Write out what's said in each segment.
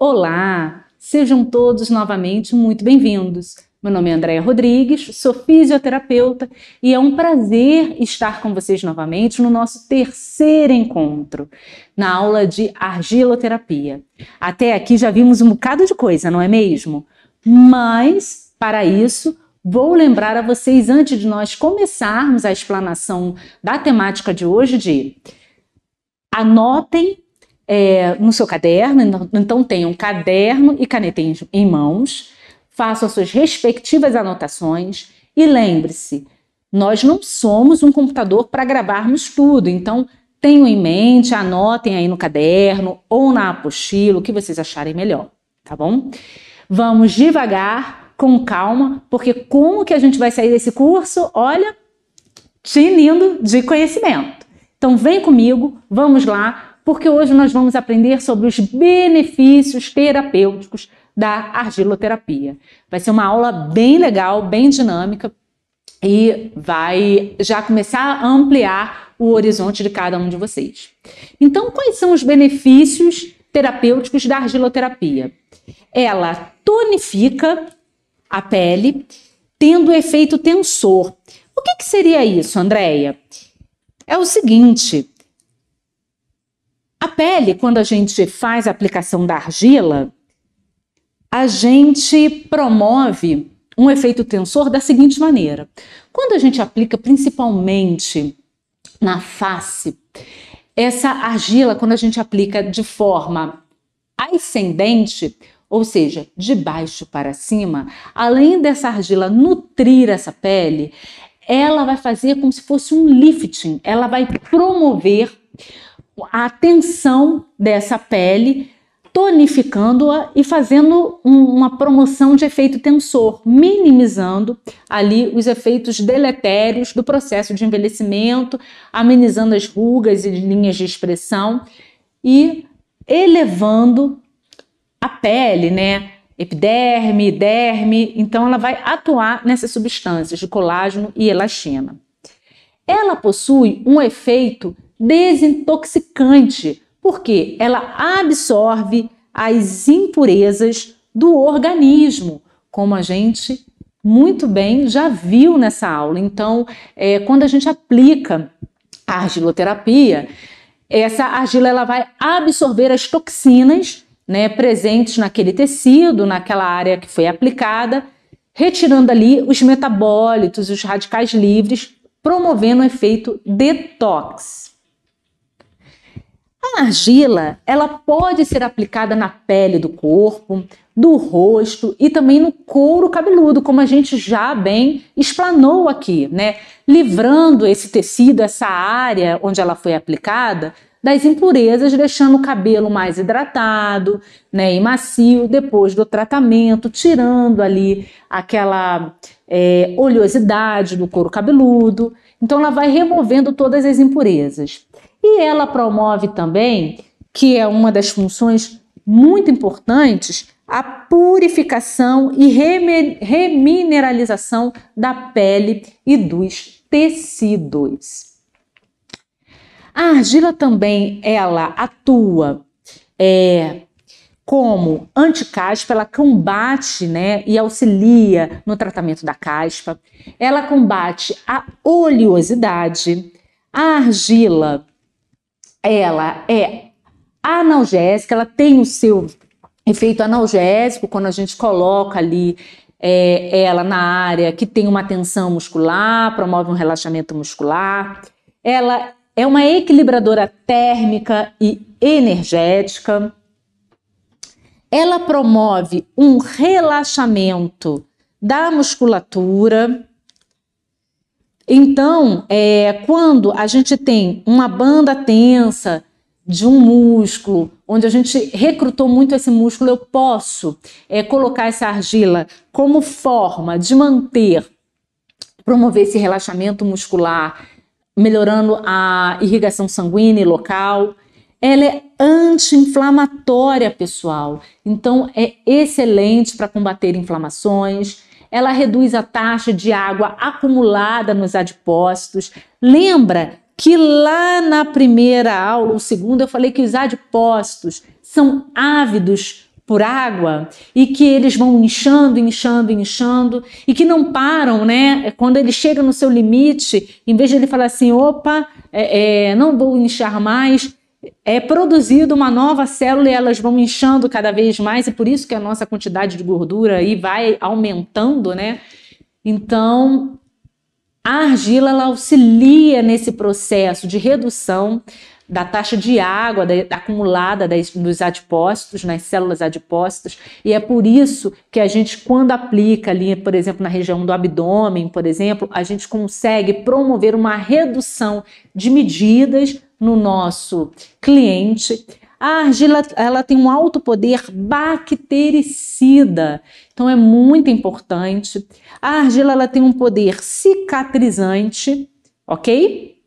Olá, sejam todos novamente muito bem-vindos. Meu nome é Andréa Rodrigues, sou fisioterapeuta e é um prazer estar com vocês novamente no nosso terceiro encontro, na aula de argiloterapia. Até aqui já vimos um bocado de coisa, não é mesmo? Mas, para isso, vou lembrar a vocês, antes de nós começarmos a explanação da temática de hoje, de anotem é, no seu caderno, então, então tenham caderno e caneta em, mãos, façam as suas respectivas anotações e lembre-se, nós não somos um computador para gravarmos tudo, então tenham em mente, anotem aí no caderno ou na apostila, o que vocês acharem melhor, tá bom? Vamos devagar, com calma, porque como que a gente vai sair desse curso? Olha, tinindo de conhecimento. Então vem comigo, vamos lá, porque hoje nós vamos aprender sobre os benefícios terapêuticos da argiloterapia. Vai ser uma aula bem legal, bem dinâmica e vai já começar a ampliar o horizonte de cada um de vocês. Então, quais são os benefícios terapêuticos da argiloterapia? Ela tonifica a pele, tendo efeito tensor. O que, que seria isso, Andréia? É o seguinte: a pele, quando a gente faz a aplicação da argila, a gente promove um efeito tensor da seguinte maneira: quando a gente aplica principalmente na face, essa argila, quando a gente aplica de forma ascendente, ou seja, de baixo para cima, além dessa argila nutrir essa pele, ela vai fazer como se fosse um lifting, ela vai promover a tensão dessa pele, tonificando-a e fazendo um, uma promoção de efeito tensor, minimizando ali os efeitos deletérios do processo de envelhecimento, amenizando as rugas e linhas de expressão e elevando a pele, né? Epiderme, derme, então ela vai atuar nessas substâncias de colágeno e elastina. Ela possui um efeito desintoxicante, porque ela absorve as impurezas do organismo, como a gente muito bem já viu nessa aula. Então, é, quando a gente aplica a argiloterapia, essa argila ela vai absorver as toxinas né, presentes naquele tecido, naquela área que foi aplicada, retirando ali os metabólitos, os radicais livres, promovendo o efeito detox. A argila, ela pode ser aplicada na pele do corpo, do rosto e também no couro cabeludo, como a gente já bem explanou aqui, né? Livrando esse tecido, essa área onde ela foi aplicada, das impurezas, deixando o cabelo mais hidratado, né, e macio depois do tratamento, tirando ali aquela é, oleosidade do couro cabeludo. Então, ela vai removendo todas as impurezas. E ela promove também, que é uma das funções muito importantes, a purificação e remineralização da pele e dos tecidos. A argila também ela atua é, como anticaspa, ela combate né, e auxilia no tratamento da caspa, ela combate a oleosidade, a argila ela é analgésica, ela tem o seu efeito analgésico quando a gente coloca ali é, ela na área que tem uma tensão muscular, promove um relaxamento muscular. Ela é uma equilibradora térmica e energética. Ela promove um relaxamento da musculatura. Então, é, quando a gente tem uma banda tensa de um músculo, onde a gente recrutou muito esse músculo, eu posso é, colocar essa argila como forma de manter, promover esse relaxamento muscular, melhorando a irrigação sanguínea local. Ela é anti-inflamatória, pessoal. Então, é excelente para combater inflamações ela reduz a taxa de água acumulada nos adipócitos. Lembra que lá na primeira aula, ou segunda, eu falei que os adipócitos são ávidos por água e que eles vão inchando, inchando, inchando e que não param, né? Quando ele chega no seu limite, em vez de ele falar assim, opa, é, é, não vou inchar mais, é produzido uma nova célula e elas vão inchando cada vez mais e por isso que a nossa quantidade de gordura aí vai aumentando, né? Então, a argila ela auxilia nesse processo de redução da taxa de água da, acumulada das, dos adipócitos, nas células adipócitas, e é por isso que a gente, quando aplica ali, por exemplo, na região do abdômen, por exemplo, a gente consegue promover uma redução de medidas no nosso cliente. A argila ela tem um alto poder bactericida, então é muito importante. A argila ela tem um poder cicatrizante, ok?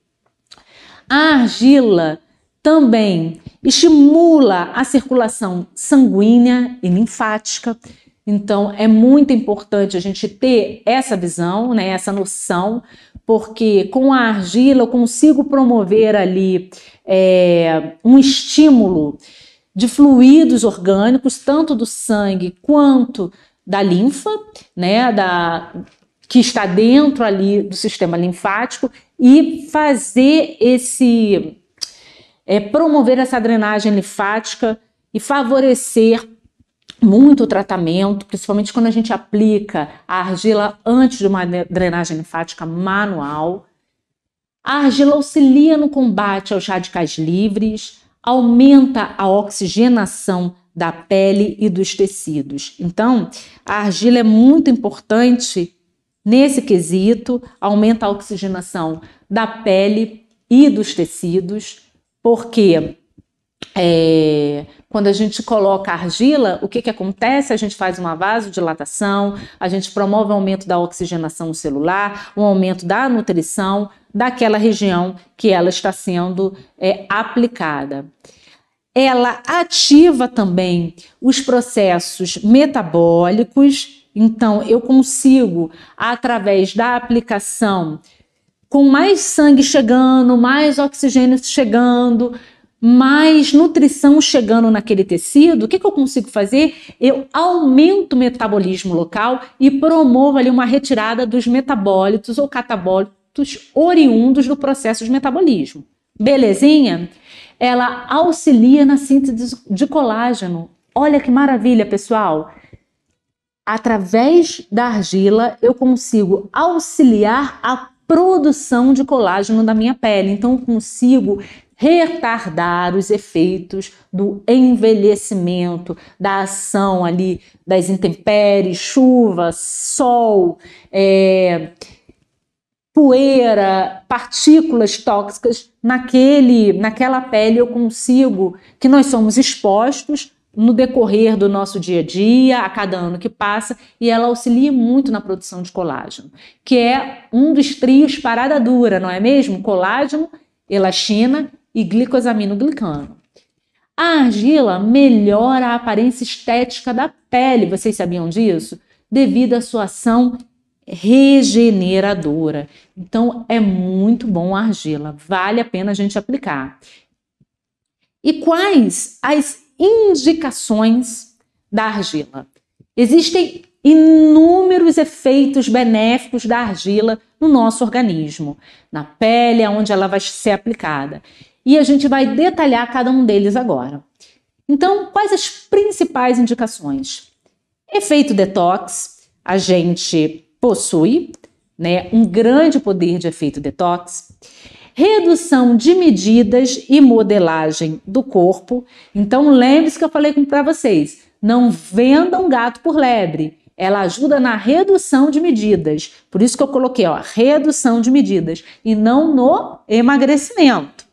A argila também estimula a circulação sanguínea e linfática. Então, é muito importante a gente ter essa visão, né, essa noção, porque com a argila eu consigo promover ali é, um estímulo de fluidos orgânicos, tanto do sangue quanto da linfa, né, da, que está dentro ali do sistema linfático e fazer esse é, promover essa drenagem linfática e favorecer muito tratamento, principalmente quando a gente aplica a argila antes de uma drenagem linfática manual. A argila auxilia no combate aos radicais livres, aumenta a oxigenação da pele e dos tecidos. Então, a argila é muito importante nesse quesito, aumenta a oxigenação da pele e dos tecidos, porque é, quando a gente coloca argila, o que, que acontece? A gente faz uma vasodilatação, a gente promove o aumento da oxigenação celular, o aumento da nutrição daquela região que ela está sendo é, aplicada. Ela ativa também os processos metabólicos, então eu consigo, através da aplicação com mais sangue chegando, mais oxigênio chegando, mais nutrição chegando naquele tecido, o que, que, eu consigo fazer? Eu aumento o metabolismo local e promovo ali uma retirada dos metabólitos ou catabólitos oriundos do processo de metabolismo. Belezinha? Ela auxilia na síntese de colágeno. Olha que maravilha, pessoal! Através da argila, eu consigo auxiliar a produção de colágeno da minha pele. Então, eu consigo retardar os efeitos do envelhecimento, da ação ali das intempéries, chuva, sol, é, poeira, partículas tóxicas naquele, naquela pele eu consigo que nós somos expostos no decorrer do nosso dia a dia, a cada ano que passa, e ela auxilia muito na produção de colágeno, que é um dos trios parada dura, não é mesmo? Colágeno, elastina e glicosaminoglicano. A argila melhora a aparência estética da pele, vocês sabiam disso? Devido à sua ação regeneradora. Então é muito bom a argila, vale a pena a gente aplicar. E quais as indicações da argila. Existem inúmeros efeitos benéficos da argila no nosso organismo, na pele, onde ela vai ser aplicada. E a gente vai detalhar cada um deles agora. Então, quais as principais indicações? Efeito detox, a gente possui né, um grande poder de efeito detox redução de medidas e modelagem do corpo. Então, lembre-se que eu falei para vocês: não vendam gato por lebre. Ela ajuda na redução de medidas. Por isso que eu coloquei, ó, redução de medidas e não no emagrecimento.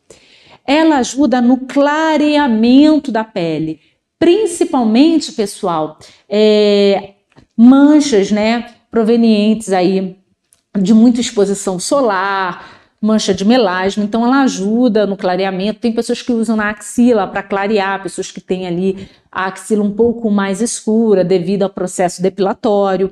Ela ajuda no clareamento da pele, principalmente, pessoal, é, manchas, né, provenientes aí de muita exposição solar, mancha de melasma, então ela ajuda no clareamento. Tem pessoas que usam na axila para clarear, pessoas que têm ali a axila um pouco mais escura devido ao processo depilatório.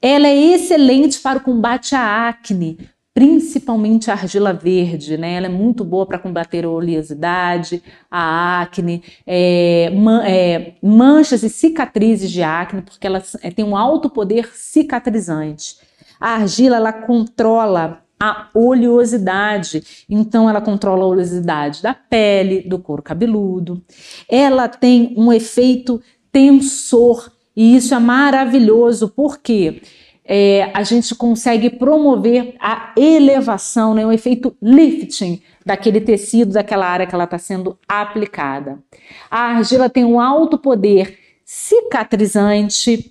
Ela é excelente para o combate à acne, principalmente a argila verde, né? Ela é muito boa para combater a oleosidade, a acne, é, man, é, manchas e cicatrizes de acne, porque ela é, tem um alto poder cicatrizante. A argila ela controla a oleosidade, então ela controla a oleosidade da pele, do couro cabeludo. Ela tem um efeito tensor e isso é maravilhoso porque é, a gente consegue promover a elevação, né, o efeito lifting daquele tecido, daquela área que ela está sendo aplicada. A argila tem um alto poder cicatrizante,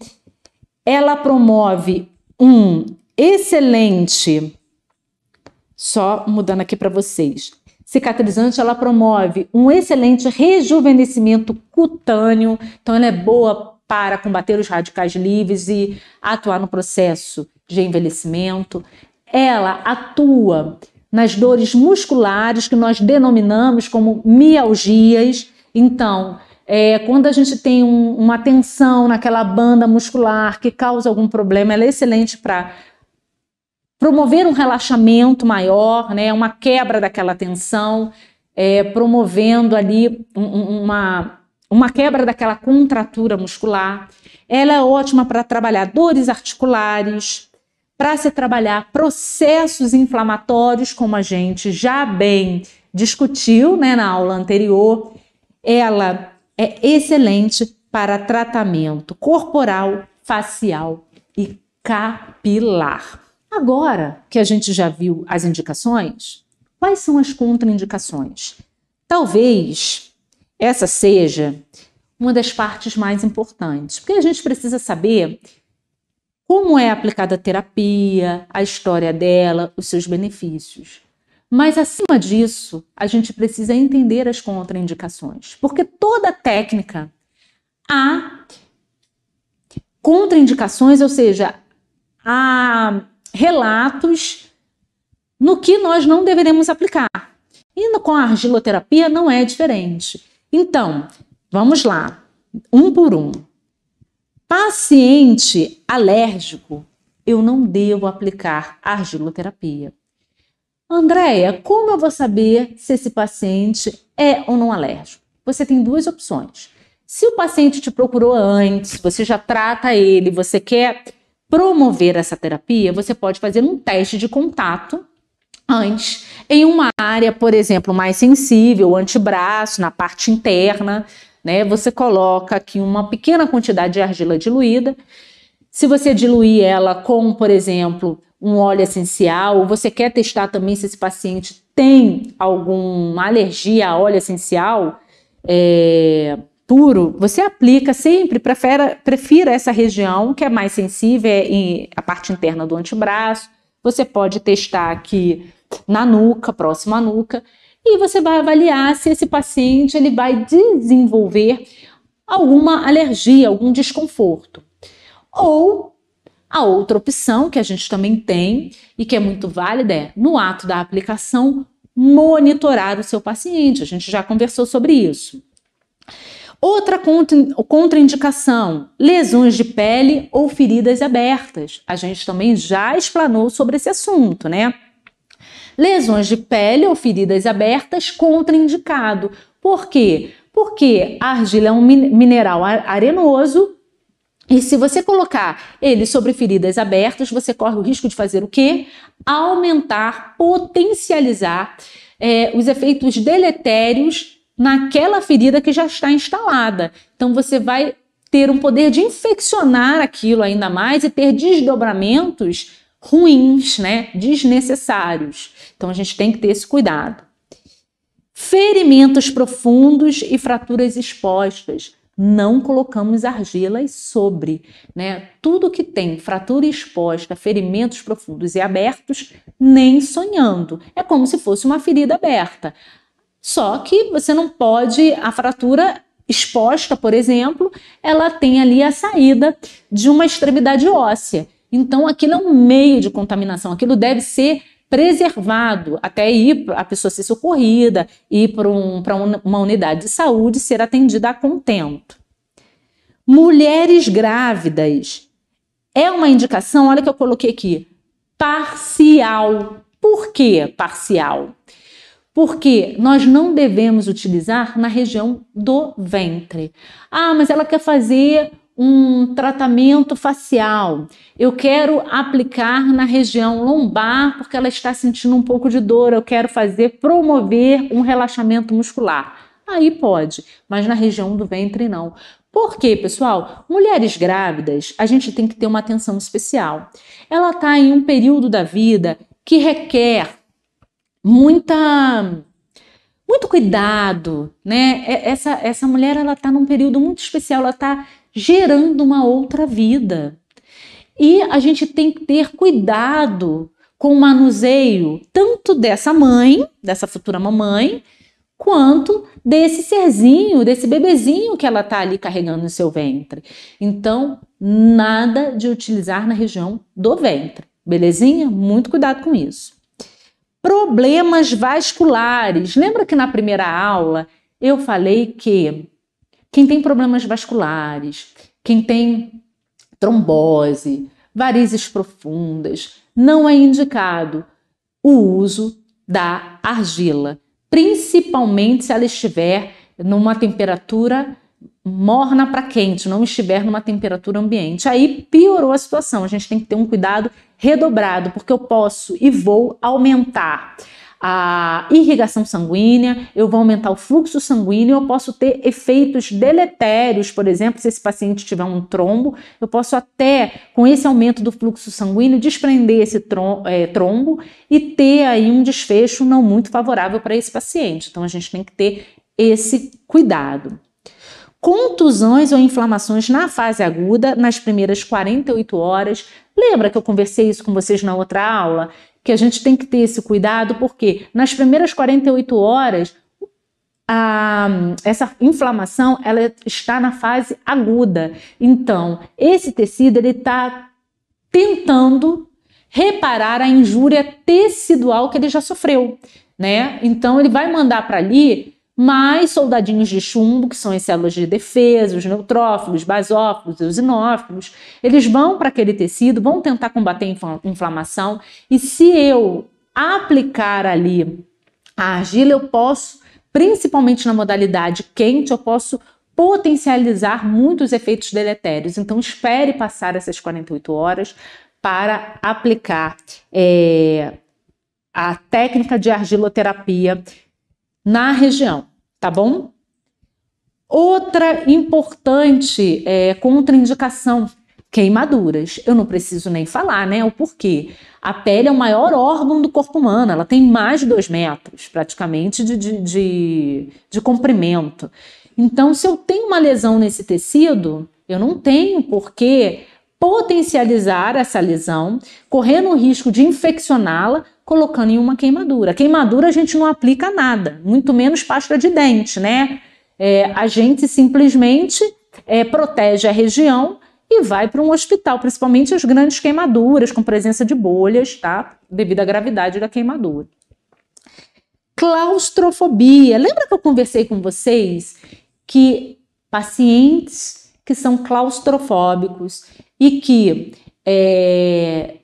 ela promove um excelente, só mudando aqui para vocês, cicatrizante, ela promove um excelente rejuvenescimento cutâneo, então ela é boa para combater os radicais livres e atuar no processo de envelhecimento. Ela atua nas dores musculares que nós denominamos como mialgias. Então, é, quando a gente tem um, uma tensão naquela banda muscular que causa algum problema, ela é excelente para promover um relaxamento maior, né, uma quebra daquela tensão, é, promovendo ali um, uma uma quebra daquela contratura muscular. Ela é ótima para trabalhar dores articulares, para se trabalhar processos inflamatórios, como a gente já bem discutiu né, na aula anterior. Ela é excelente para tratamento corporal, facial e capilar. Agora que a gente já viu as indicações, quais são as contraindicações? Talvez essa seja uma das partes mais importantes, porque a gente precisa saber como é aplicada a terapia, a história dela, os seus benefícios. Mas acima disso, a gente precisa entender as contraindicações, porque toda técnica há contraindicações, ou seja, há relatos no que nós não deveremos aplicar. E com a argiloterapia não é diferente. Então, vamos lá, um por um. Paciente alérgico, eu não devo aplicar argiloterapia. Andréia, como eu vou saber se esse paciente é ou não alérgico? Você tem duas opções. Se o paciente te procurou antes, você já trata ele, você quer promover essa terapia, você pode fazer um teste de contato antes, em uma área, por exemplo, mais sensível, o antebraço, na parte interna, né? Você coloca aqui uma pequena quantidade de argila diluída. Se você diluir ela com, por exemplo, um óleo essencial, ou você quer testar também se esse paciente tem alguma alergia a óleo essencial é, puro, você aplica sempre, prefira, prefira essa região que é mais sensível, é a parte interna do antebraço. Você pode testar aqui na nuca, próximo à nuca, e você vai avaliar se esse paciente ele vai desenvolver alguma alergia, algum desconforto. Ou a outra opção que a gente também tem e que é muito válida é, no ato da aplicação, monitorar o seu paciente. A gente já conversou sobre isso. Outra contraindicação: lesões de pele ou feridas abertas. A gente também já explanou sobre esse assunto, né? Lesões de pele ou feridas abertas contraindicado. Por quê? Porque a argila é um mineral arenoso e se você colocar ele sobre feridas abertas, você corre o risco de fazer o quê? Aumentar, potencializar é, os efeitos deletérios naquela ferida que já está instalada. Então você vai ter um poder de infeccionar aquilo ainda mais e ter desdobramentos ruins, né, desnecessários. Então a gente tem que ter esse cuidado. Ferimentos profundos e fraturas expostas. Não colocamos argilas sobre, né? Tudo que tem fratura exposta, ferimentos profundos e abertos, nem sonhando. É como se fosse uma ferida aberta. Só que você não pode, a fratura exposta, por exemplo, ela tem ali a saída de uma extremidade óssea. Então, aquilo é um meio de contaminação, aquilo deve ser preservado até ir a pessoa ser socorrida, ir para um, uma unidade de saúde ser atendida a contento. Mulheres grávidas é uma indicação, olha que eu coloquei aqui, parcial. Por que parcial? Porque nós não devemos utilizar na região do ventre. Ah, mas ela quer fazer um tratamento facial. Eu quero aplicar na região lombar porque ela está sentindo um pouco de dor. Eu quero fazer, promover um relaxamento muscular. Aí pode, mas na região do ventre não. Por quê, pessoal? Mulheres grávidas, a gente tem que ter uma atenção especial. Ela está em um período da vida que requer muita muito cuidado, né? Essa, essa mulher ela está num período muito especial, ela está gerando uma outra vida. E a gente tem que ter cuidado com o manuseio tanto dessa mãe, dessa futura mamãe, quanto desse serzinho, desse bebezinho que ela está ali carregando no seu ventre. Então, nada de utilizar na região do ventre, belezinha? Muito cuidado com isso. Problemas vasculares. Lembra que na primeira aula eu falei que quem tem problemas vasculares, quem tem trombose, varizes profundas, não é indicado o uso da argila, principalmente se ela estiver numa temperatura morna para quente, não estiver numa temperatura ambiente. Aí piorou a situação. A gente tem que ter um cuidado redobrado, porque eu posso e vou aumentar a irrigação sanguínea, eu vou aumentar o fluxo sanguíneo, eu posso ter efeitos deletérios, por exemplo, se esse paciente tiver um trombo, eu posso até, com esse aumento do fluxo sanguíneo, desprender esse é, trombo e ter aí um desfecho não muito favorável para esse paciente. Então a gente tem que ter esse cuidado. Contusões ou inflamações na fase aguda, nas primeiras 48 horas. Lembra que eu conversei isso com vocês na outra aula? Que a gente tem que ter esse cuidado, porque nas primeiras 48 horas a, essa inflamação ela está na fase aguda. Então, esse tecido ele está tentando reparar a injúria tecidual que ele já sofreu, né? Então, ele vai mandar para ali mais soldadinhos de chumbo, que são as células de defesa, os neutrófilos, basófilos, eosinófilos, eles vão para aquele tecido, vão tentar combater a inflamação, e se eu aplicar ali a argila, eu posso, principalmente na modalidade quente, eu posso potencializar muitos efeitos deletérios. Então, espere passar essas 48 horas para aplicar é, a técnica de argiloterapia na região, tá bom? Outra importante é, contraindicação, queimaduras. Eu não preciso nem falar, né? O porquê. A pele é o maior órgão do corpo humano, ela tem mais de dois metros, praticamente, de, de, de, de comprimento. Então, se eu tenho uma lesão nesse tecido, eu não tenho por que potencializar essa lesão, correndo o risco de infeccioná-la colocando em uma queimadura. Queimadura a gente não aplica nada, muito menos pasta de dente, né? É, a gente simplesmente é, protege a região e vai para um hospital, principalmente as grandes queimaduras com presença de bolhas, tá? Devido à gravidade da queimadura. Claustrofobia. Lembra que eu conversei com vocês que pacientes que são claustrofóbicos e que é,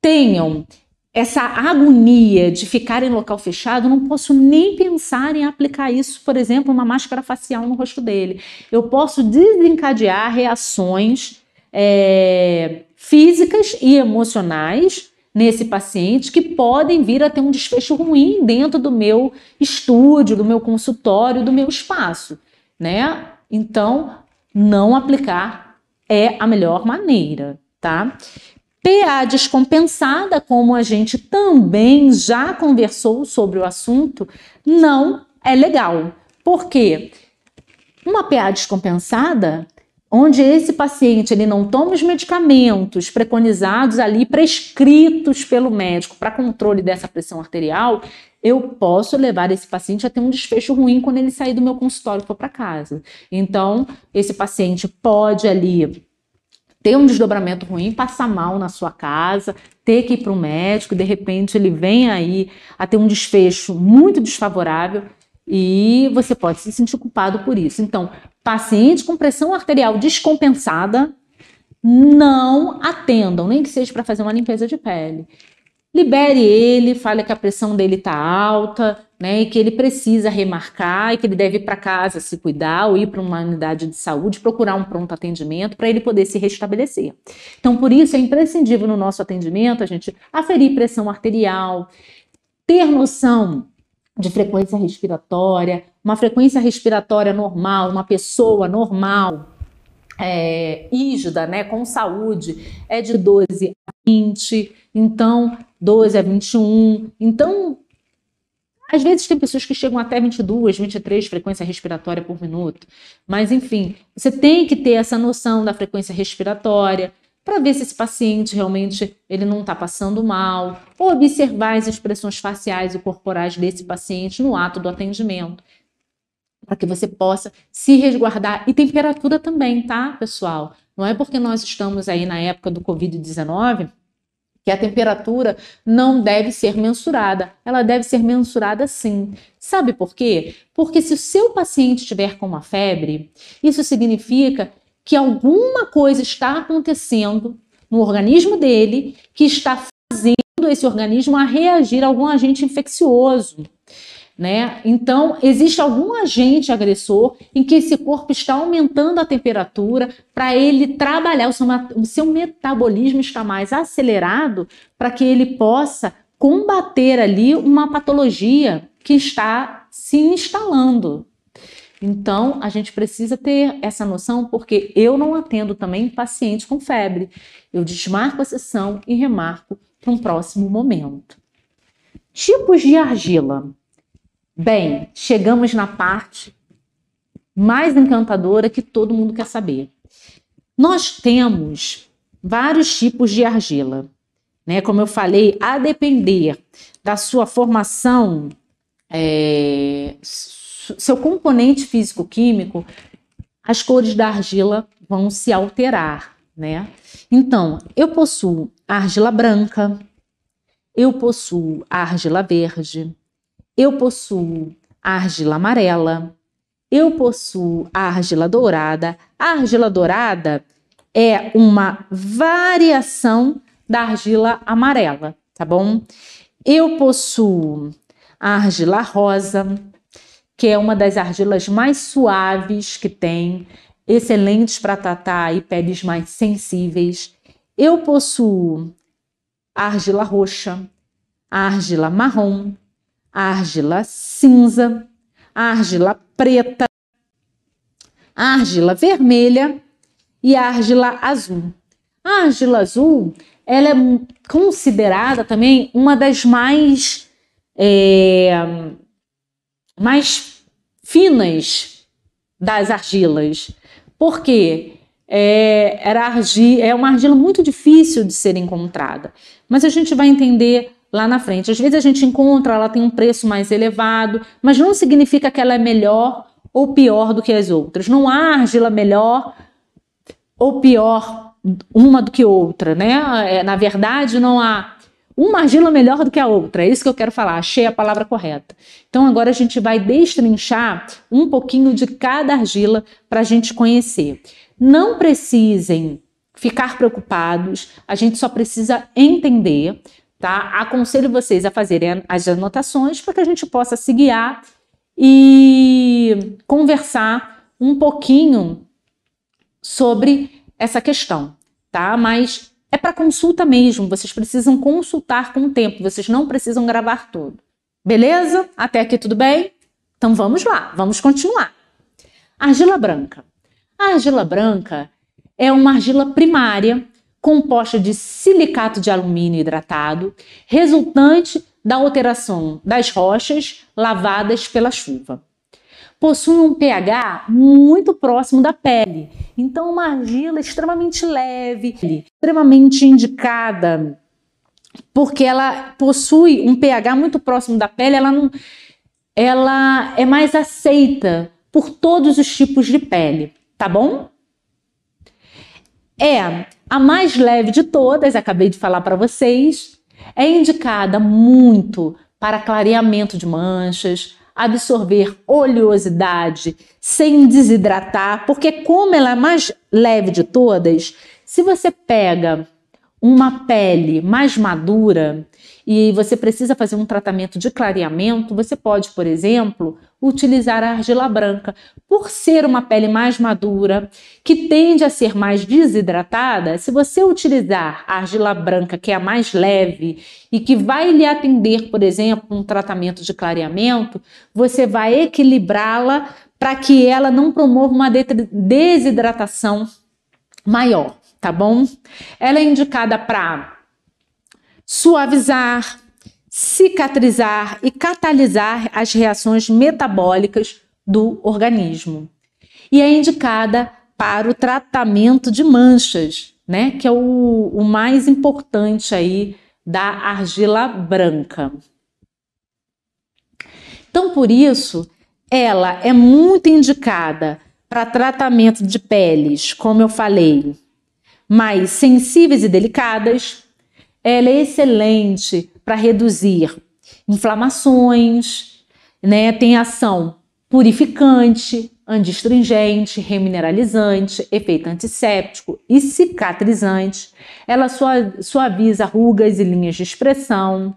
tenham essa agonia de ficar em local fechado, não posso nem pensar em aplicar isso, por exemplo, uma máscara facial no rosto dele. Eu posso desencadear reações é, físicas e emocionais nesse paciente que podem vir a ter um desfecho ruim dentro do meu estúdio, do meu consultório, do meu espaço, né? Então, não aplicar é a melhor maneira, tá? PA descompensada, como a gente também já conversou sobre o assunto, não é legal. Por quê? Uma PA descompensada, onde esse paciente ele não toma os medicamentos preconizados ali, prescritos pelo médico para controle dessa pressão arterial, eu posso levar esse paciente a ter um desfecho ruim quando ele sair do meu consultório e for para casa. Então, esse paciente pode ali ter um desdobramento ruim, passar mal na sua casa, ter que ir para o médico, de repente ele vem aí a ter um desfecho muito desfavorável e você pode se sentir culpado por isso. Então, pacientes com pressão arterial descompensada, não atendam, nem que seja para fazer uma limpeza de pele. Libere ele, fale que a pressão dele está alta, né, e que ele precisa remarcar e que ele deve ir para casa se cuidar ou ir para uma unidade de saúde, procurar um pronto atendimento para ele poder se restabelecer. Então, por isso é imprescindível no nosso atendimento a gente aferir pressão arterial, ter noção de frequência respiratória, uma frequência respiratória normal, uma pessoa normal, é, ígida, né, com saúde, é de 12 a 20, então 12 a 21. Então, às vezes tem pessoas que chegam até 22, 23 frequência respiratória por minuto. Mas, enfim, você tem que ter essa noção da frequência respiratória para ver se esse paciente realmente ele não está passando mal, observar as expressões faciais e corporais desse paciente no ato do atendimento, para que você possa se resguardar. E temperatura também, tá, pessoal? Não é porque nós estamos aí na época do Covid-19 que a temperatura não deve ser mensurada. Ela deve ser mensurada sim. Sabe por quê? Porque se o seu paciente estiver com uma febre, isso significa que alguma coisa está acontecendo no organismo dele que está fazendo esse organismo a reagir a algum agente infeccioso né? Então, existe algum agente agressor em que esse corpo está aumentando a temperatura para ele trabalhar, o seu, o seu metabolismo está mais acelerado para que ele possa combater ali uma patologia que está se instalando. Então, a gente precisa ter essa noção, porque eu não atendo também pacientes com febre. Eu desmarco a sessão e remarco para um próximo momento. Tipos de argila. Bem, chegamos na parte mais encantadora que todo mundo quer saber. Nós temos vários tipos de argila, né? Como eu falei, a depender da sua formação, é, seu componente físico-químico, as cores da argila vão se alterar, né? Então, eu possuo argila branca, eu possuo argila verde, eu possuo argila amarela, eu possuo argila dourada. A argila dourada é uma variação da argila amarela, tá bom? Eu possuo a argila rosa, que é uma das argilas mais suaves que tem, excelentes para tratar e peles mais sensíveis. Eu possuo a argila roxa, a argila marrom, argila cinza, argila preta, argila vermelha e argila azul. A argila azul ela é considerada também uma das mais, é, mais finas das argilas, porque é, era argila, é uma argila muito difícil de ser encontrada. Mas a gente vai entender lá na frente. Às vezes a gente encontra, ela tem um preço mais elevado, mas não significa que ela é melhor ou pior do que as outras. Não há argila melhor ou pior uma do que outra, né? É, na verdade, não há uma argila melhor do que a outra. É isso que eu quero falar. Achei a palavra correta. Então agora a gente vai destrinchar um pouquinho de cada argila para a gente conhecer. Não precisem ficar preocupados. A gente só precisa entender tá? Aconselho vocês a fazerem as anotações para que a gente possa se guiar e conversar um pouquinho sobre essa questão, tá? Mas é para consulta mesmo, vocês precisam consultar com o tempo, vocês não precisam gravar tudo. Beleza? Até aqui tudo bem? Então vamos lá, vamos continuar. Argila branca. A argila branca é uma argila primária composta de silicato de alumínio hidratado, resultante da alteração das rochas lavadas pela chuva. Possui um pH muito próximo da pele, então uma argila extremamente leve, extremamente indicada, porque ela possui um pH muito próximo da pele, ela não, ela é mais aceita por todos os tipos de pele, tá bom? É a mais leve de todas, acabei de falar para vocês, é indicada muito para clareamento de manchas, absorver oleosidade sem desidratar, porque como ela é mais leve de todas, se você pega uma pele mais madura e você precisa fazer um tratamento de clareamento, você pode, por exemplo, utilizar a argila branca. Por ser uma pele mais madura, que tende a ser mais desidratada, se você utilizar a argila branca, que é a mais leve e que vai lhe atender, por exemplo, um tratamento de clareamento, você vai equilibrá-la para que ela não promova uma desidratação maior tá bom? Ela é indicada para suavizar, cicatrizar e catalisar as reações metabólicas do organismo. E é indicada para o tratamento de manchas, né? Que é o, o mais importante aí da argila branca. Então, por isso, ela é muito indicada para tratamento de peles, como eu falei, mais sensíveis e delicadas. Ela é excelente para reduzir inflamações, né? Tem ação purificante, antistringente, remineralizante, efeito antisséptico e cicatrizante. Ela suaviza rugas e linhas de expressão.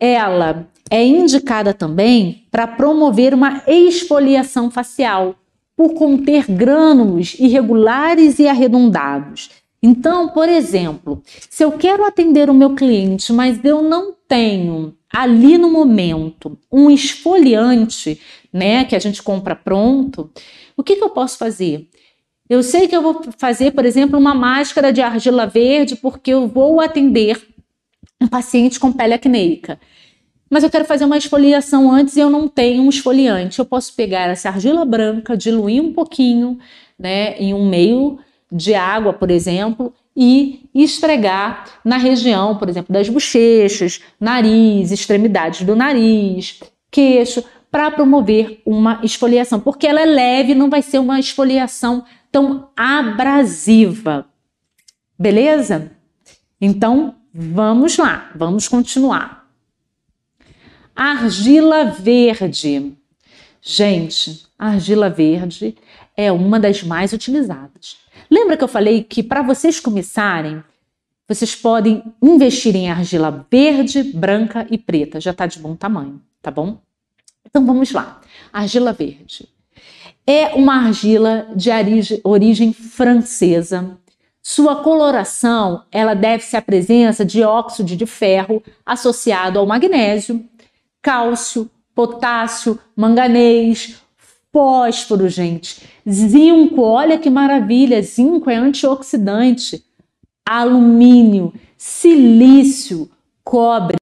Ela é indicada também para promover uma exfoliação facial, por conter grânulos irregulares e arredondados. Então, por exemplo, se eu quero atender o meu cliente, mas eu não tenho ali no momento um esfoliante, né, que a gente compra pronto, o que, que eu posso fazer? Eu sei que eu vou fazer, por exemplo, uma máscara de argila verde porque eu vou atender um paciente com pele acneica mas eu quero fazer uma esfoliação antes e eu não tenho um esfoliante. Eu posso pegar essa argila branca, diluir um pouquinho, né, em um meio de água, por exemplo, e esfregar na região, por exemplo, das bochechas, nariz, extremidades do nariz, queixo, para promover uma esfoliação, porque ela é leve, não vai ser uma esfoliação tão abrasiva. Beleza? Então, vamos lá, vamos continuar. Argila verde. Gente, argila verde é uma das mais utilizadas. Lembra que eu falei que para vocês começarem, vocês podem investir em argila verde, branca e preta. Já está de bom tamanho, tá bom? Então vamos lá. Argila verde é uma argila de origem francesa. Sua coloração, ela deve-se à presença de óxido de ferro associado ao magnésio cálcio, potássio, manganês, fósforo, gente. Zinco, olha que maravilha, zinco é antioxidante. Alumínio, silício, cobre,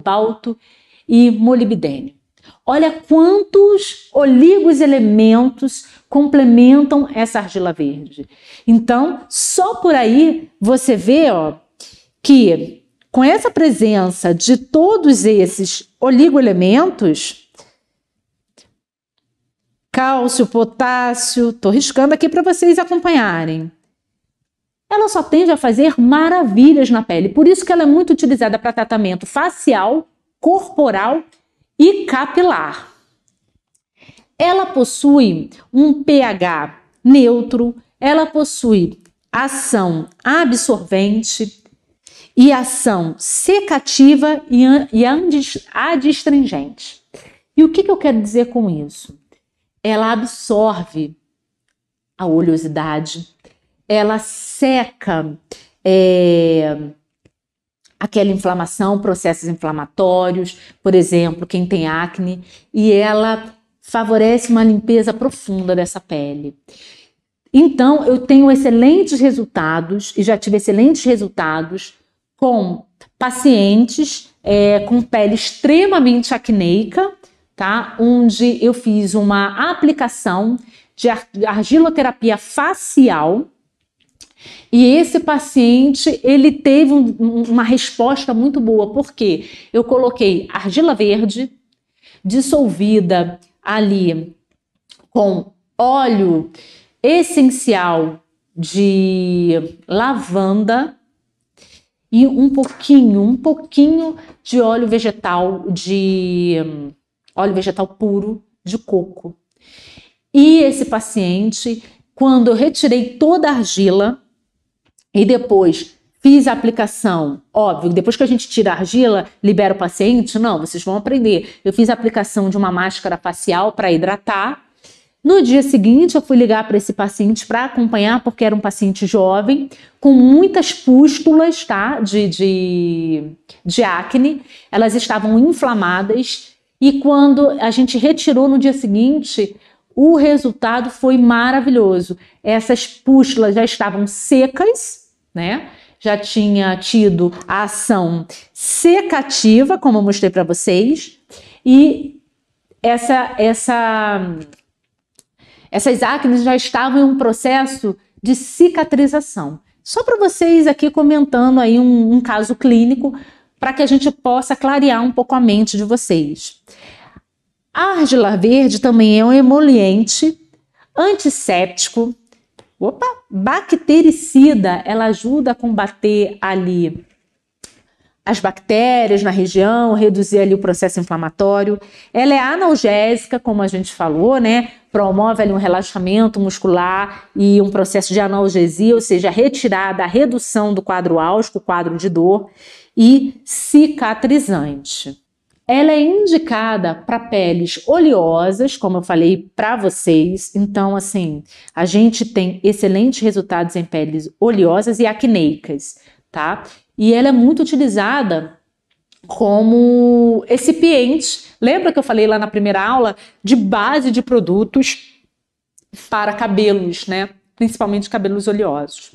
cobalto e molibdênio. Olha quantos oligos elementos complementam essa argila verde. Então, só por aí você vê, ó, que com essa presença de todos esses oligoelementos, cálcio, potássio, estou riscando aqui para vocês acompanharem. Ela só tende a fazer maravilhas na pele, por isso que ela é muito utilizada para tratamento facial, corporal e capilar. Ela possui um pH neutro, ela possui ação absorvente, e ação secativa e adstringente. E o que, que eu quero dizer com isso? Ela absorve a oleosidade, ela seca é, aquela inflamação, processos inflamatórios, por exemplo, quem tem acne, e ela favorece uma limpeza profunda dessa pele. Então, eu tenho excelentes resultados e já tive excelentes resultados com pacientes é, com pele extremamente acneica, tá? Onde eu fiz uma aplicação de argiloterapia facial. E esse paciente ele teve um, uma resposta muito boa. Porque eu coloquei argila verde dissolvida ali com óleo essencial de lavanda e um pouquinho, um pouquinho de óleo vegetal, de um, óleo vegetal puro de coco. E esse paciente, quando eu retirei toda a argila, e depois fiz a aplicação, óbvio, depois que a gente tira a argila, libera o paciente, não, vocês vão aprender. Eu fiz a aplicação de uma máscara facial para hidratar. No dia seguinte, eu fui ligar para esse paciente para acompanhar, porque era um paciente jovem, com muitas pústulas tá, de, de, de acne. Elas estavam inflamadas. E quando a gente retirou no dia seguinte, o resultado foi maravilhoso. Essas pústulas já estavam secas, né? Já tinha tido a ação secativa, como eu mostrei para vocês, e essa, essa, essas acnes já estavam em um processo de cicatrização. Só para vocês aqui comentando aí um, um caso clínico, para que a gente possa clarear um pouco a mente de vocês. A argila verde também é um emoliente antisséptico, opa, bactericida, ela ajuda a combater ali as bactérias na região, reduzir ali o processo inflamatório. Ela é analgésica, como a gente falou, né? Promove ali um relaxamento muscular e um processo de analgesia, ou seja, retirada, a redução do quadro álgico, quadro de dor e cicatrizante. Ela é indicada para peles oleosas, como eu falei para vocês. Então, assim, a gente tem excelentes resultados em peles oleosas e acneicas, tá? E ela é muito utilizada como excipiente. Lembra que eu falei lá na primeira aula de base de produtos para cabelos, né? Principalmente cabelos oleosos.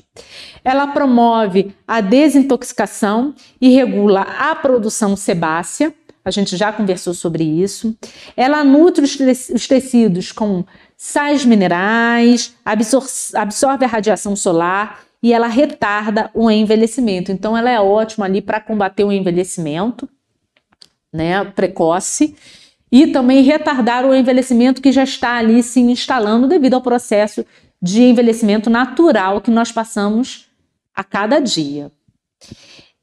Ela promove a desintoxicação e regula a produção sebácea a gente já conversou sobre isso. Ela nutre os tecidos com sais minerais, absor absorve a radiação solar e ela retarda o envelhecimento. Então, ela é ótima ali para combater o envelhecimento né, precoce e também retardar o envelhecimento que já está ali se instalando devido ao processo de envelhecimento natural que nós passamos a cada dia.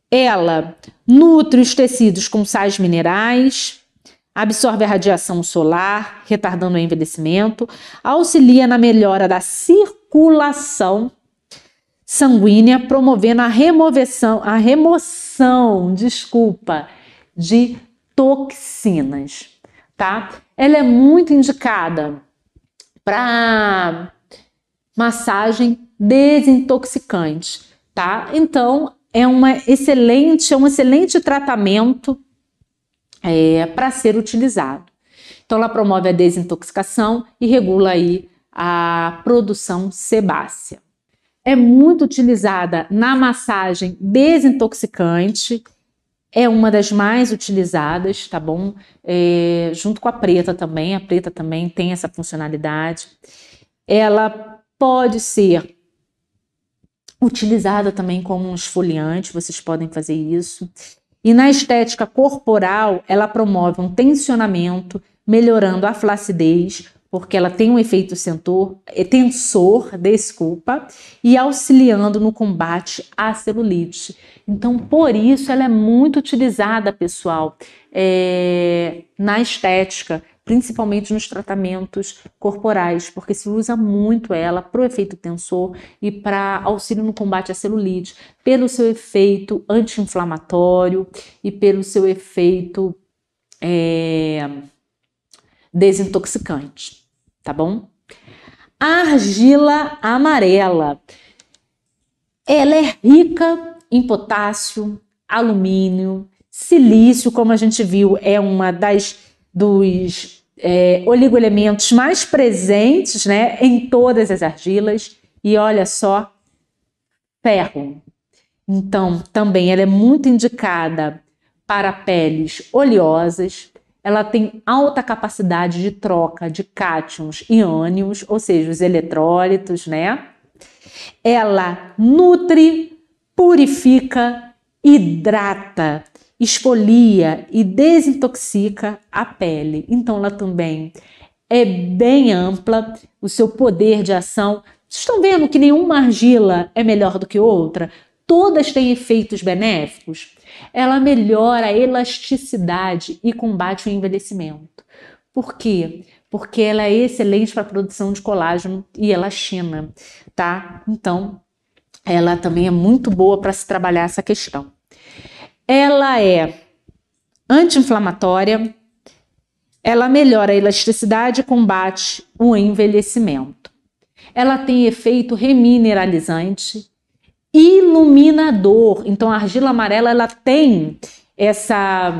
Ela nutre os tecidos com sais minerais, absorve a radiação solar, retardando o envelhecimento, auxilia na melhora da circulação sanguínea, promovendo a remoção, a remoção, desculpa, de toxinas, tá? Ela é muito indicada para massagem desintoxicante, tá? Então, é uma excelente, é um excelente tratamento é, para ser utilizado. Então, ela promove a desintoxicação e regula aí a produção sebácea. É muito utilizada na massagem desintoxicante, é uma das mais utilizadas, tá bom? É, junto com a preta também, a preta também tem essa funcionalidade. Ela pode ser utilizada também como um esfoliante, vocês podem fazer isso. E na estética corporal, ela promove um tensionamento, melhorando a flacidez, porque ela tem um efeito sentor, é, tensor, desculpa, e auxiliando no combate à celulite. Então, por isso, ela é muito utilizada, pessoal, é, na estética principalmente nos tratamentos corporais, porque se usa muito ela para o efeito tensor e para auxílio no combate à celulite, pelo seu efeito anti-inflamatório e pelo seu efeito é, desintoxicante, tá bom? argila amarela. Ela é rica em potássio, alumínio, silício, como a gente viu, é uma das dos é, oligoelementos mais presentes né, em todas as argilas. E olha só, ferro. Então, também ela é muito indicada para peles oleosas. Ela tem alta capacidade de troca de cátions e ânions, ou seja, os eletrólitos, né? Ela nutre, purifica, hidrata esfolia e desintoxica a pele. Então, ela também é bem ampla, o seu poder de ação. Vocês estão vendo que nenhuma argila é melhor do que outra? Todas têm efeitos benéficos. Ela melhora a elasticidade e combate o envelhecimento. Por quê? Porque ela é excelente para a produção de colágeno e elastina, tá? Então, ela também é muito boa para se trabalhar essa questão. Ela é anti-inflamatória, ela melhora a elasticidade e combate o envelhecimento. Ela tem efeito remineralizante, iluminador. Então a argila amarela ela tem essa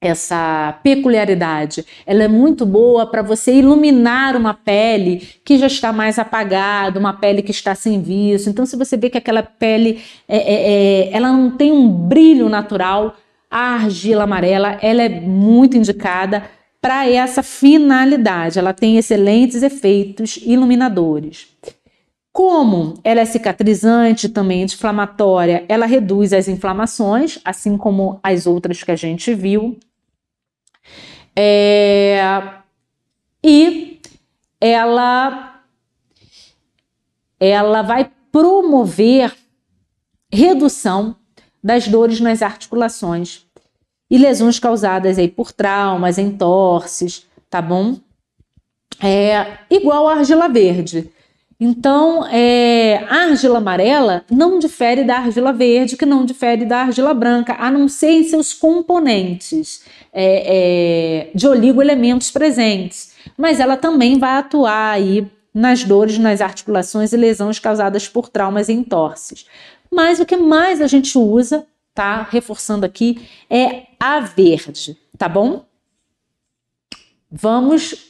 essa peculiaridade. Ela é muito boa para você iluminar uma pele que já está mais apagada, uma pele que está sem viço. Então, se você vê que aquela pele é, é, é, ela não tem um brilho natural, a argila amarela ela é muito indicada para essa finalidade. Ela tem excelentes efeitos iluminadores. Como ela é cicatrizante, também anti-inflamatória, ela reduz as inflamações, assim como as outras que a gente viu. É, e ela, ela vai promover redução das dores nas articulações e lesões causadas aí por traumas, entorses, tá bom? É igual a argila verde. Então, é, a argila amarela não difere da argila verde, que não difere da argila branca, a não ser em seus componentes é, é, de oligoelementos presentes. Mas ela também vai atuar aí nas dores, nas articulações e lesões causadas por traumas e entorses. Mas o que mais a gente usa, tá? Reforçando aqui, é a verde, tá bom? Vamos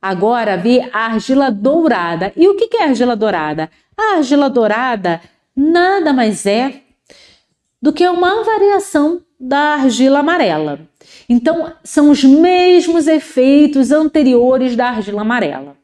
Agora ver a argila dourada. E o que é argila dourada? A argila dourada nada mais é do que uma variação da argila amarela. Então, são os mesmos efeitos anteriores da argila amarela.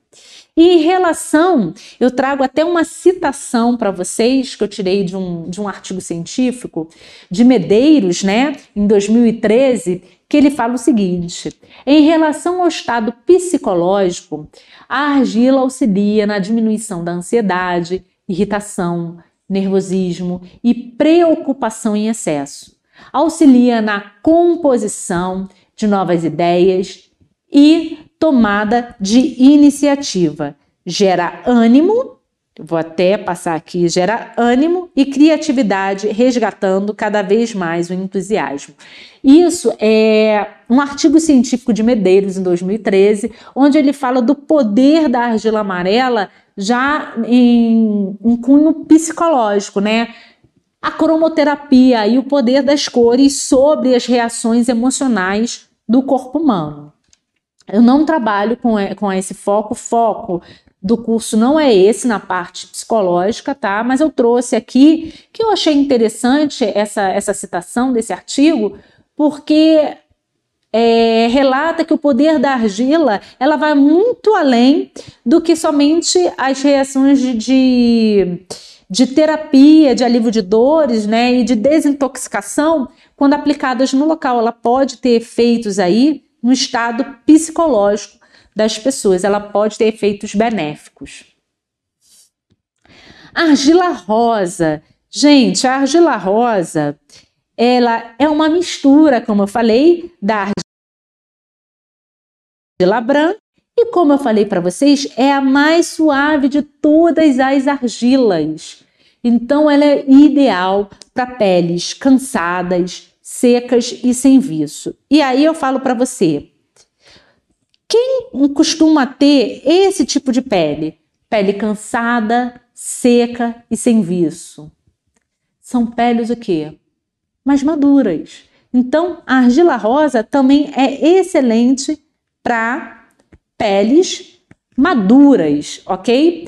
E em relação, eu trago até uma citação para vocês que eu tirei de um, de um artigo científico de Medeiros, né, em 2013, que ele fala o seguinte: em relação ao estado psicológico, a argila auxilia na diminuição da ansiedade, irritação, nervosismo e preocupação em excesso. Auxilia na composição de novas ideias e tomada de iniciativa. Gera ânimo, vou até passar aqui, gera ânimo e criatividade, resgatando cada vez mais o entusiasmo. Isso é um artigo científico de Medeiros, em 2013, onde ele fala do poder da argila amarela já em um cunho psicológico, né? A cromoterapia e o poder das cores sobre as reações emocionais do corpo humano. Eu não trabalho com, com esse foco, foco do curso não é esse na parte psicológica, tá? Mas eu trouxe aqui que eu achei interessante essa, essa citação desse artigo, porque é, relata que o poder da argila ela vai muito além do que somente as reações de, de, de terapia, de alívio de dores, né, e de desintoxicação quando aplicadas no local. Ela pode ter efeitos aí no estado psicológico das pessoas. Ela pode ter efeitos benéficos. Argila rosa. Gente, a argila rosa, ela é uma mistura, como eu falei, da argila branca e como eu falei para vocês, é a mais suave de todas as argilas. Então ela é ideal para peles cansadas, secas e sem viço. E aí eu falo para você, quem costuma ter esse tipo de pele? Pele cansada, seca e sem viço. São peles o quê? Mais maduras. Então, a argila rosa também é excelente para peles maduras, ok?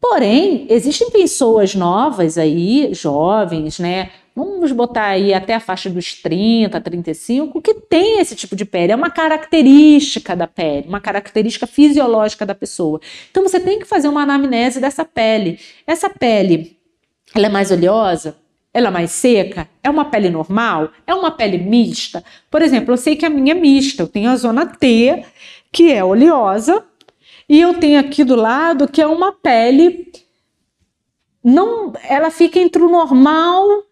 Porém, existem pessoas novas aí, jovens, né? Vamos botar aí até a faixa dos 30, 35, que tem esse tipo de pele. É uma característica da pele, uma característica fisiológica da pessoa. Então você tem que fazer uma anamnese dessa pele. Essa pele, ela é mais oleosa? Ela é mais seca? É uma pele normal? É uma pele mista? Por exemplo, eu sei que a minha é mista. Eu tenho a zona T, que é oleosa, e eu tenho aqui do lado que é uma pele não, ela fica entre o normal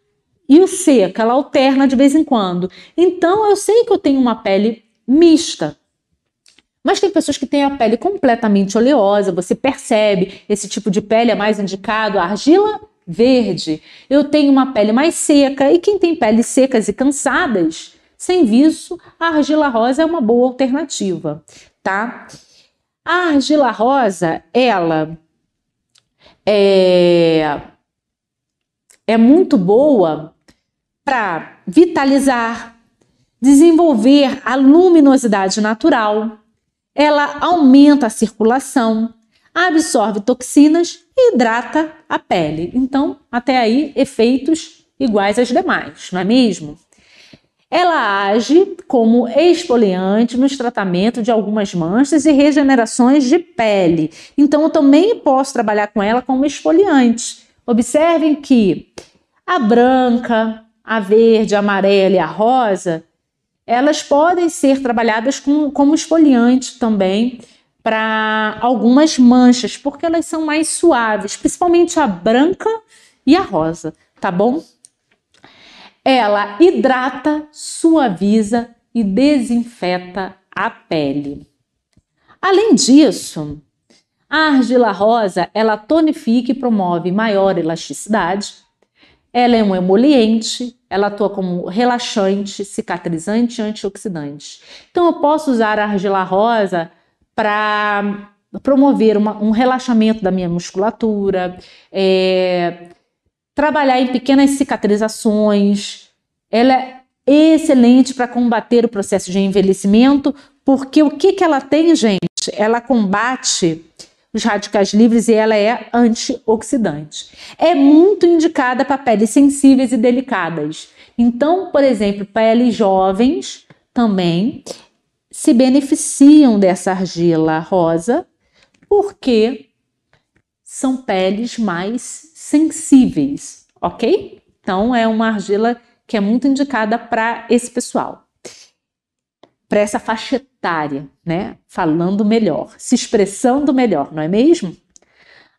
e o seca, ela alterna de vez em quando. Então eu sei que eu tenho uma pele mista. Mas tem pessoas que têm a pele completamente oleosa, você percebe, esse tipo de pele é mais indicado a argila verde, eu tenho uma pele mais seca. E quem tem peles secas e cansadas, sem visto, a argila rosa é uma boa alternativa, tá? A argila rosa, ela é, é muito boa para vitalizar, desenvolver a luminosidade natural, ela aumenta a circulação, absorve toxinas e hidrata a pele. Então, até aí, efeitos iguais aos demais, não é mesmo? Ela age como exfoliante nos tratamentos de algumas manchas e regenerações de pele. Então, eu também posso trabalhar com ela como exfoliante. Observem que a branca, a verde, a amarela e a rosa, elas podem ser trabalhadas com, como esfoliante também para algumas manchas, porque elas são mais suaves, principalmente a branca e a rosa, tá bom? Ela hidrata, suaviza e desinfeta a pele. Além disso, a argila rosa, ela tonifica e promove maior elasticidade. Ela é um emoliente, ela atua como relaxante, cicatrizante e antioxidante. Então eu posso usar a argila rosa para promover uma, um relaxamento da minha musculatura, é, trabalhar em pequenas cicatrizações. Ela é excelente para combater o processo de envelhecimento, porque o que, que ela tem, gente? Ela combate os radicais livres e ela é antioxidante. É muito indicada para peles sensíveis e delicadas. Então, por exemplo, peles jovens também se beneficiam dessa argila rosa porque são peles mais sensíveis, ok? Então é uma argila que é muito indicada para esse pessoal, para essa faixa etária, né? Falando melhor, se expressando melhor, não é mesmo?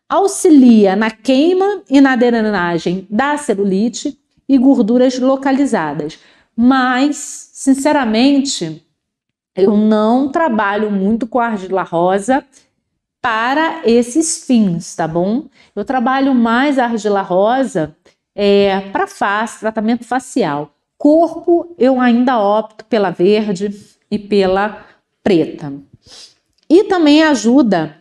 Auxilia na queima e na drenagem da celulite e gorduras localizadas, mas, sinceramente, eu não trabalho muito com argila rosa para esses fins, tá bom? Eu trabalho mais a argila rosa é, para face, tratamento facial. Corpo, eu ainda opto pela verde e pela preta. E também ajuda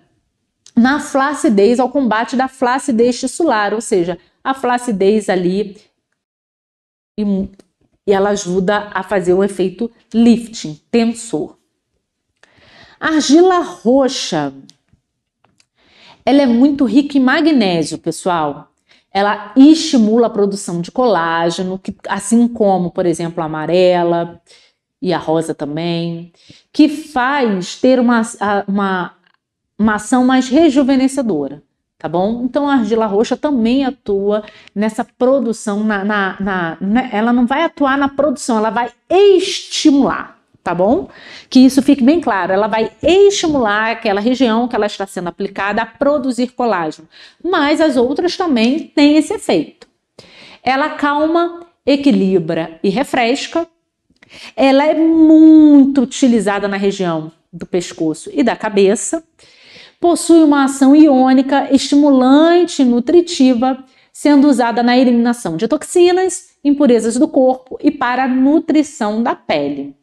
na flacidez, ao combate da flacidez tissular, ou seja, a flacidez ali e ela ajuda a fazer o efeito lifting, tensor. Argila roxa, ela é muito rica em magnésio, pessoal. Ela estimula a produção de colágeno, que, assim como, por exemplo, a amarela e a rosa também, que faz ter uma, uma, uma ação mais rejuvenescedora tá bom? Então a argila roxa também atua nessa produção, na, na, na, né? ela não vai atuar na produção, ela vai estimular, tá bom? Que isso fique bem claro, ela vai estimular aquela região que ela está sendo aplicada a produzir colágeno, mas as outras também têm esse efeito. Ela calma, equilibra e refresca. Ela é muito utilizada na região do pescoço e da cabeça possui uma ação iônica, estimulante e nutritiva, sendo usada na eliminação de toxinas, impurezas do corpo e para a nutrição da pele.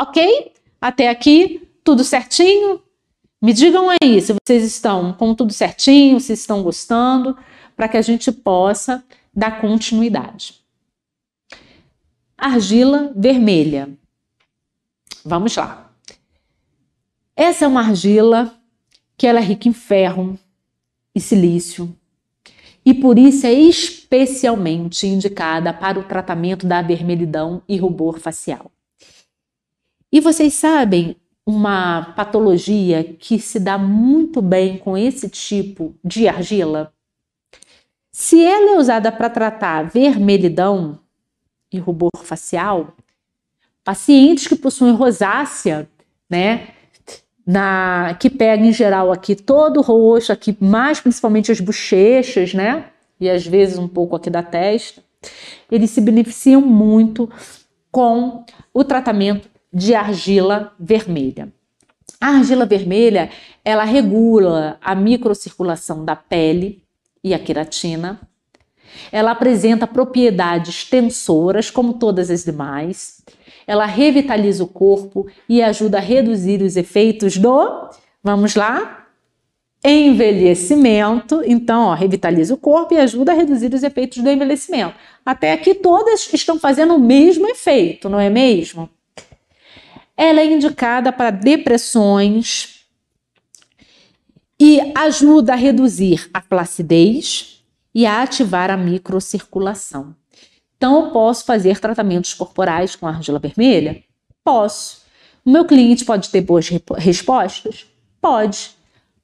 Ok? Até aqui, tudo certinho? Me digam aí se vocês estão com tudo certinho, se estão gostando, para que a gente possa dar continuidade. Argila vermelha. Vamos lá. Essa é uma argila que ela é rica em ferro e silício e por isso é especialmente indicada para o tratamento da vermelhidão e rubor facial. E vocês sabem uma patologia que se dá muito bem com esse tipo de argila? Se ela é usada para tratar vermelhidão e rubor facial, pacientes que possuem rosácea, né, na que pega em geral aqui todo o rosto, aqui mais principalmente as bochechas, né? E às vezes um pouco aqui da testa. Eles se beneficiam muito com o tratamento de argila vermelha. A argila vermelha, ela regula a microcirculação da pele e a queratina. Ela apresenta propriedades tensoras, como todas as demais. Ela revitaliza o corpo e ajuda a reduzir os efeitos do, vamos lá, envelhecimento. Então, ó, revitaliza o corpo e ajuda a reduzir os efeitos do envelhecimento. Até aqui todas estão fazendo o mesmo efeito, não é mesmo? Ela é indicada para depressões e ajuda a reduzir a flacidez e a ativar a microcirculação. Então, eu posso fazer tratamentos corporais com argila vermelha? Posso. O meu cliente pode ter boas respostas? Pode.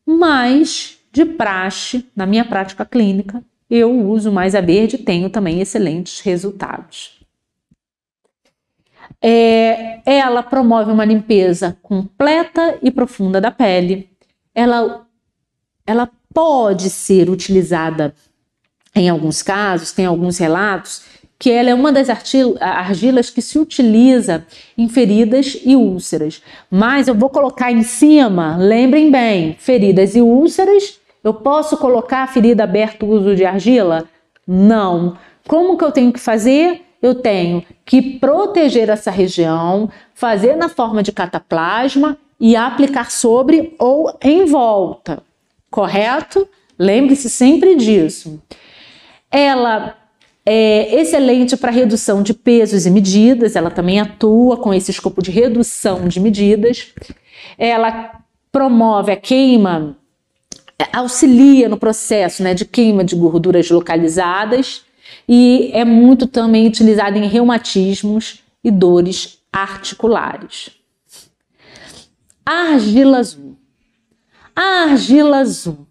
Mas, de praxe, na minha prática clínica, eu uso mais a verde e tenho também excelentes resultados. É, ela promove uma limpeza completa e profunda da pele. Ela, ela pode ser utilizada em alguns casos, tem alguns relatos que ela é uma das argilas que se utiliza em feridas e úlceras. Mas eu vou colocar em cima, lembrem bem, feridas e úlceras, eu posso colocar a ferida aberta uso de argila? Não. Como que eu tenho que fazer? eu tenho que proteger essa região, fazer na forma de cataplasma e aplicar sobre ou em volta, correto? Lembre-se sempre disso. Ela é excelente para redução de pesos e medidas, ela também atua com esse escopo de redução de medidas. Ela promove a queima, auxilia no processo né, de queima de gorduras localizadas e é muito também utilizado em reumatismos e dores articulares. A argila azul. A argila azul,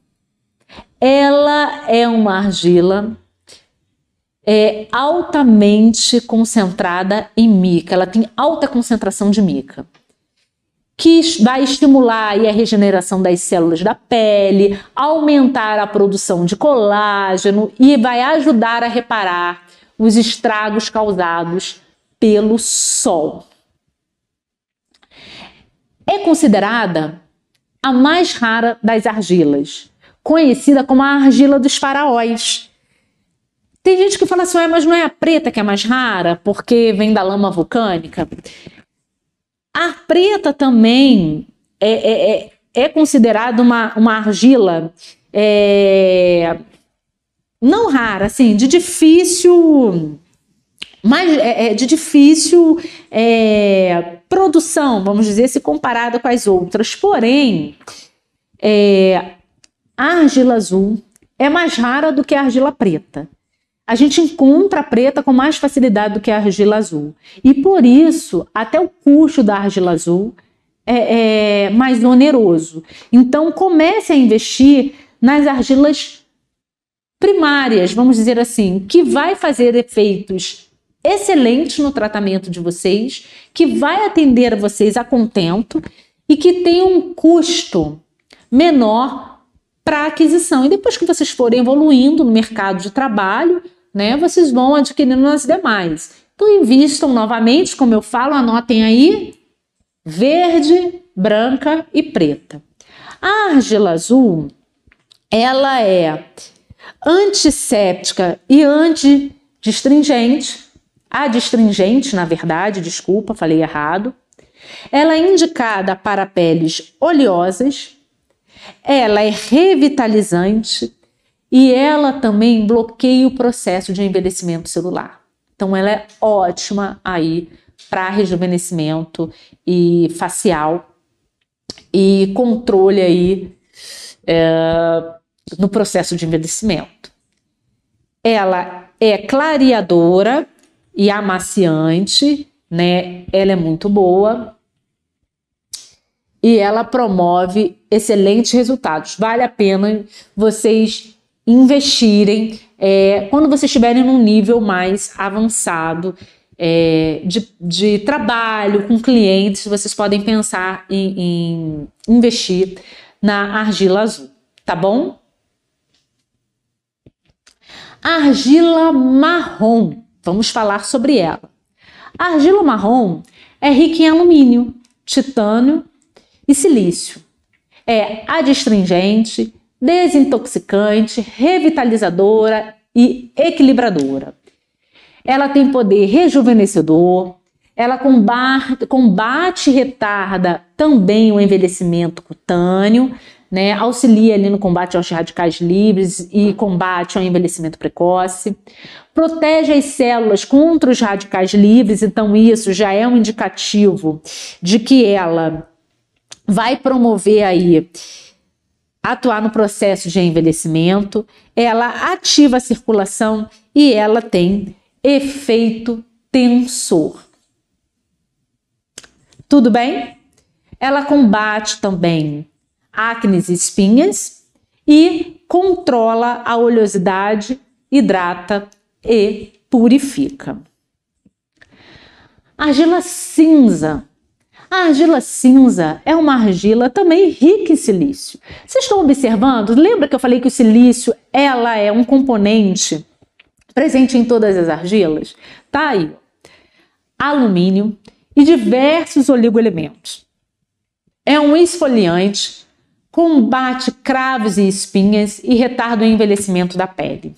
ela é uma argila é, altamente concentrada em mica, ela tem alta concentração de mica que vai estimular a regeneração das células da pele, aumentar a produção de colágeno e vai ajudar a reparar os estragos causados pelo sol. É considerada a mais rara das argilas, conhecida como a argila dos faraós. Tem gente que fala assim, mas não é a preta que é mais rara porque vem da lama vulcânica? A preta também é, é, é, é considerada uma, uma argila é, não rara, assim, de difícil. Mas é, é de difícil é, produção, vamos dizer, se comparada com as outras. Porém, a argila azul é mais rara do que a argila preta a gente encontra a preta com mais facilidade do que a argila azul. E por isso, até o custo da argila azul é, é mais oneroso. Então, comece a investir nas argilas primárias, vamos dizer assim, que vai fazer efeitos excelentes no tratamento de vocês, que vai atender vocês a contento e que tem um custo menor para aquisição. E depois que vocês forem evoluindo no mercado de trabalho, né, vocês vão adquirindo nas demais. Então, invistam novamente, como eu falo, anotem aí: verde, branca e preta. A argila azul, ela é antisséptica e antidistringente. Adstringente, na verdade, desculpa, falei errado. Ela é indicada para peles oleosas. Ela é revitalizante, e ela também bloqueia o processo de envelhecimento celular. Então, ela é ótima aí para rejuvenescimento e facial e controle aí é, no processo de envelhecimento. Ela é clareadora e amaciante, né? Ela é muito boa e ela promove excelentes resultados. Vale a pena vocês investirem é, quando vocês estiverem num nível mais avançado é, de, de, trabalho com clientes, vocês podem pensar em, em investir na argila azul, tá bom? Argila marrom, vamos falar sobre ela. A argila marrom é rica em alumínio, titânio e silício. É adstringente, desintoxicante, revitalizadora e equilibradora. Ela tem poder rejuvenescedor, ela combate, combate e retarda também o envelhecimento cutâneo, né? auxilia ali no combate aos radicais livres e combate ao envelhecimento precoce. Protege as células contra os radicais livres, então isso já é um indicativo de que ela vai promover aí atuar no processo de envelhecimento, ela ativa a circulação e ela tem efeito tensor. Tudo bem? Ela combate também acnes e espinhas e controla a oleosidade, hidrata e purifica. Argila cinza. A argila cinza é uma argila também rica em silício. Vocês estão observando? Lembra que eu falei que o silício ela é um componente presente em todas as argilas? Tá aí. Alumínio e diversos oligoelementos. É um esfoliante, combate cravos e espinhas e retarda o envelhecimento da pele.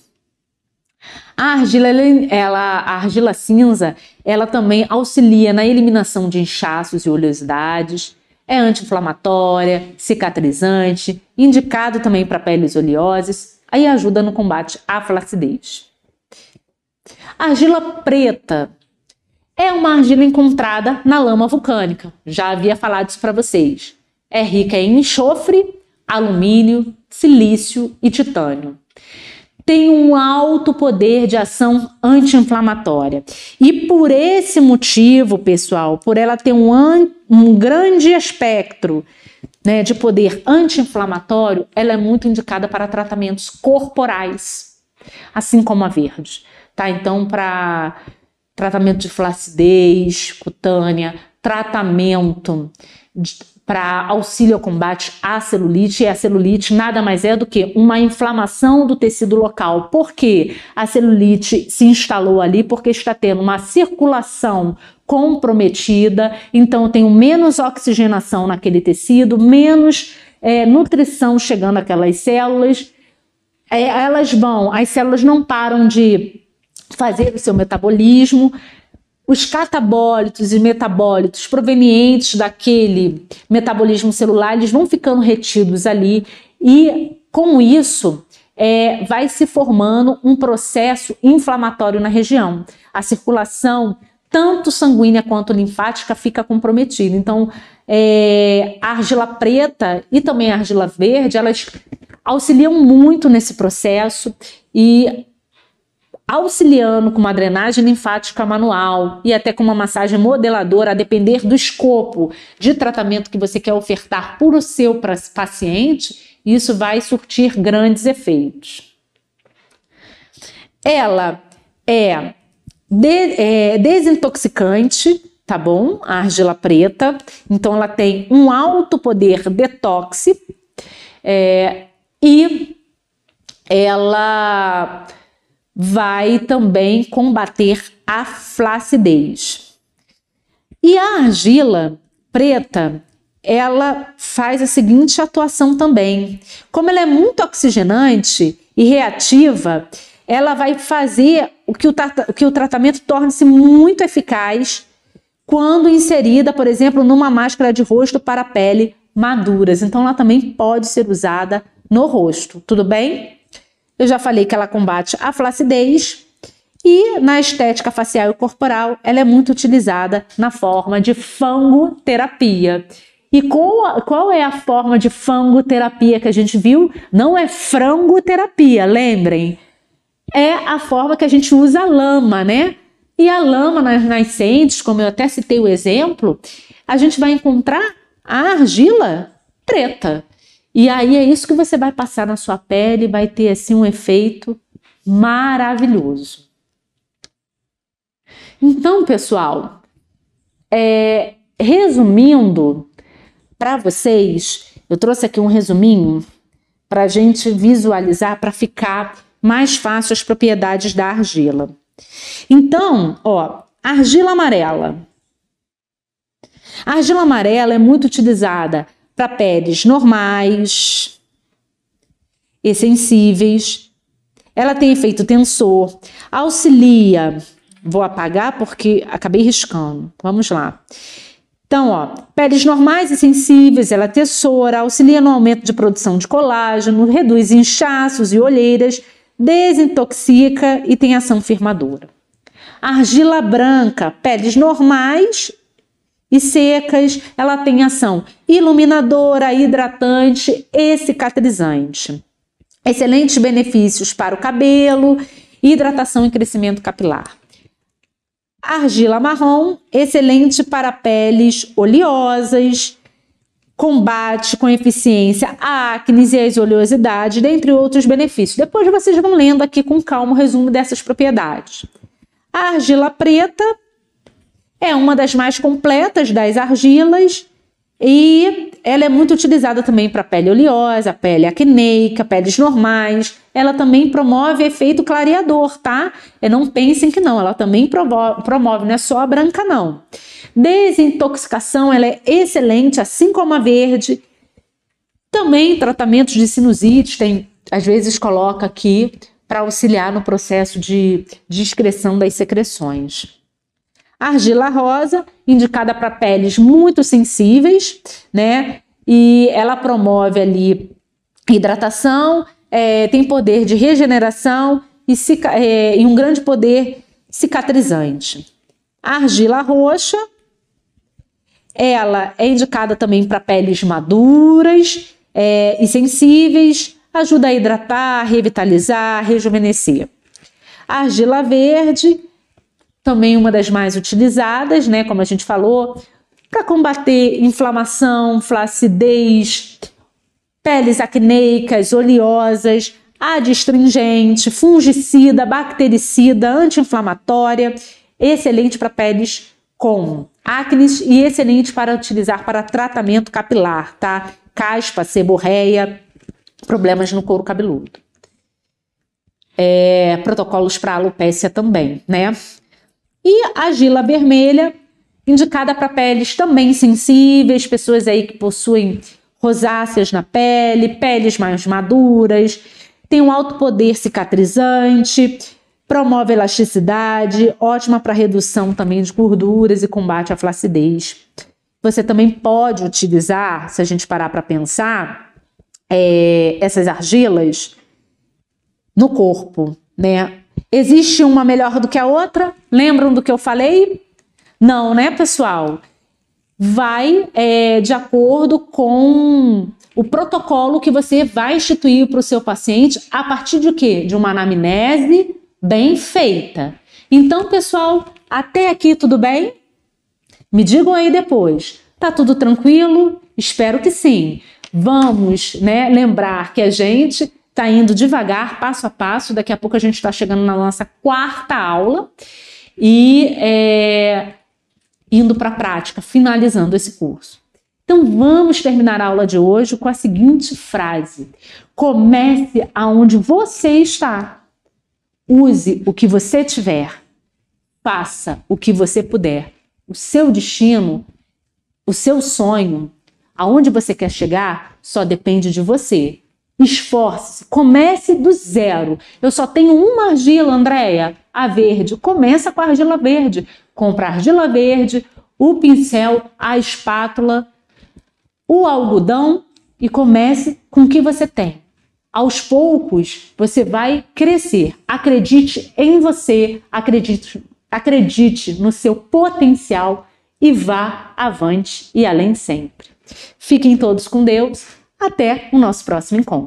A argila, ela, a argila cinza, ela também auxilia na eliminação de inchaços e oleosidades, é anti-inflamatória, cicatrizante, indicado também para peles oleosas, aí ajuda no combate à flacidez. Argila preta é uma argila encontrada na lama vulcânica. Já havia falado isso para vocês. É rica em enxofre, alumínio, silício e titânio tem um alto poder de ação anti-inflamatória. E por esse motivo, pessoal, por ela ter um, um grande espectro né, de poder anti-inflamatório, ela é muito indicada para tratamentos corporais, assim como a verde. Tá? Então, para tratamento de flacidez cutânea, tratamento para auxílio ao combate à celulite, e a celulite nada mais é do que uma inflamação do tecido local. Por quê? A celulite se instalou ali porque está tendo uma circulação comprometida, então tenho menos oxigenação naquele tecido, menos é, nutrição chegando àquelas células. É, elas vão, as células não param de fazer o seu metabolismo, os catabólitos e metabólitos provenientes daquele metabolismo celular, eles vão ficando retidos ali e com isso é, vai se formando um processo inflamatório na região. A circulação, tanto sanguínea quanto linfática, fica comprometida. Então, é, a argila preta e também a argila verde, elas auxiliam muito nesse processo e auxiliando com uma drenagem linfática manual e até com uma massagem modeladora, a depender do escopo de tratamento que você quer ofertar para o seu paciente, isso vai surtir grandes efeitos. Ela é, de, é desintoxicante, tá bom? A argila preta, então ela tem um alto poder detox é, e ela vai também combater a flacidez. E a argila preta, ela faz a seguinte atuação também. Como ela é muito oxigenante e reativa, ela vai fazer o que o, que o tratamento torne-se muito eficaz quando inserida, por exemplo, numa máscara de rosto para pele maduras. Então, ela também pode ser usada no rosto, tudo bem? Eu já falei que ela combate a flacidez e na estética facial e corporal ela é muito utilizada na forma de fangoterapia. E qual, qual é a forma de fangoterapia que a gente viu? Não é frangoterapia, lembrem. É a forma que a gente usa a lama, né? E a lama nas nascentes, como eu até citei o exemplo, a gente vai encontrar a argila preta. E aí é isso que você vai passar na sua pele, vai ter assim um efeito maravilhoso. Então, pessoal, é, resumindo para vocês, eu trouxe aqui um resuminho para a gente visualizar, para ficar mais fácil as propriedades da argila. Então, ó, argila amarela. A argila amarela é muito utilizada para peles normais, e sensíveis. Ela tem efeito tensor, auxilia. Vou apagar porque acabei riscando. Vamos lá. Então, ó, peles normais e sensíveis, ela é tesoura, auxilia no aumento de produção de colágeno, reduz inchaços e olheiras, desintoxica e tem ação firmadora. Argila branca, peles normais e secas, ela tem ação iluminadora, hidratante e cicatrizante. Excelentes benefícios para o cabelo, hidratação e crescimento capilar. Argila marrom, excelente para peles oleosas, combate com eficiência a acne e as oleosidades, dentre outros benefícios. Depois vocês vão lendo aqui com calma o resumo dessas propriedades. A argila preta é uma das mais completas das argilas e ela é muito utilizada também para pele oleosa, pele acneica, peles normais. Ela também promove efeito clareador, tá? E não pensem que não, ela também promove, não é só a branca não. Desintoxicação, ela é excelente, assim como a verde. Também tratamentos de sinusite, tem, às vezes coloca aqui para auxiliar no processo de discreção das secreções. Argila rosa, indicada para peles muito sensíveis, né? E ela promove ali hidratação, é, tem poder de regeneração e, é, e um grande poder cicatrizante. A argila roxa, ela é indicada também para peles maduras é, e sensíveis, ajuda a hidratar, revitalizar, rejuvenescer. A argila verde também uma das mais utilizadas, né, como a gente falou, para combater inflamação, flacidez, peles acneicas, oleosas, adstringente, fungicida, bactericida, anti-inflamatória, excelente para peles com acne e excelente para utilizar para tratamento capilar, tá? Caspa, seborreia, problemas no couro cabeludo. É, protocolos para alopécia também, né? E a argila vermelha, indicada para peles também sensíveis, pessoas aí que possuem rosáceas na pele, peles mais maduras, tem um alto poder cicatrizante, promove elasticidade, ótima para redução também de gorduras e combate à flacidez. Você também pode utilizar, se a gente parar para pensar, é, essas argilas no corpo, né? Existe uma melhor do que a outra? Lembram do que eu falei? Não, né, pessoal? Vai é, de acordo com o protocolo que você vai instituir para o seu paciente a partir de quê? De uma anamnese bem feita. Então, pessoal, até aqui tudo bem? Me digam aí depois. Tá tudo tranquilo? Espero que sim. Vamos, né, lembrar que a gente está indo devagar, passo a passo. Daqui a pouco a gente está chegando na nossa quarta aula e é, indo para a prática, finalizando esse curso. Então vamos terminar a aula de hoje com a seguinte frase: comece aonde você está. Use o que você tiver. Faça o que você puder. O seu destino, o seu sonho, aonde você quer chegar, só depende de você. Esforce-se, comece do zero. Eu só tenho uma argila, Andréia, a verde. Começa com a argila verde. Compra a argila verde, o pincel, a espátula, o algodão e comece com o que você tem. Aos poucos, você vai crescer. Acredite em você, acredite, acredite no seu potencial e vá avante e além sempre. Fiquem todos com Deus. Até o nosso próximo encontro.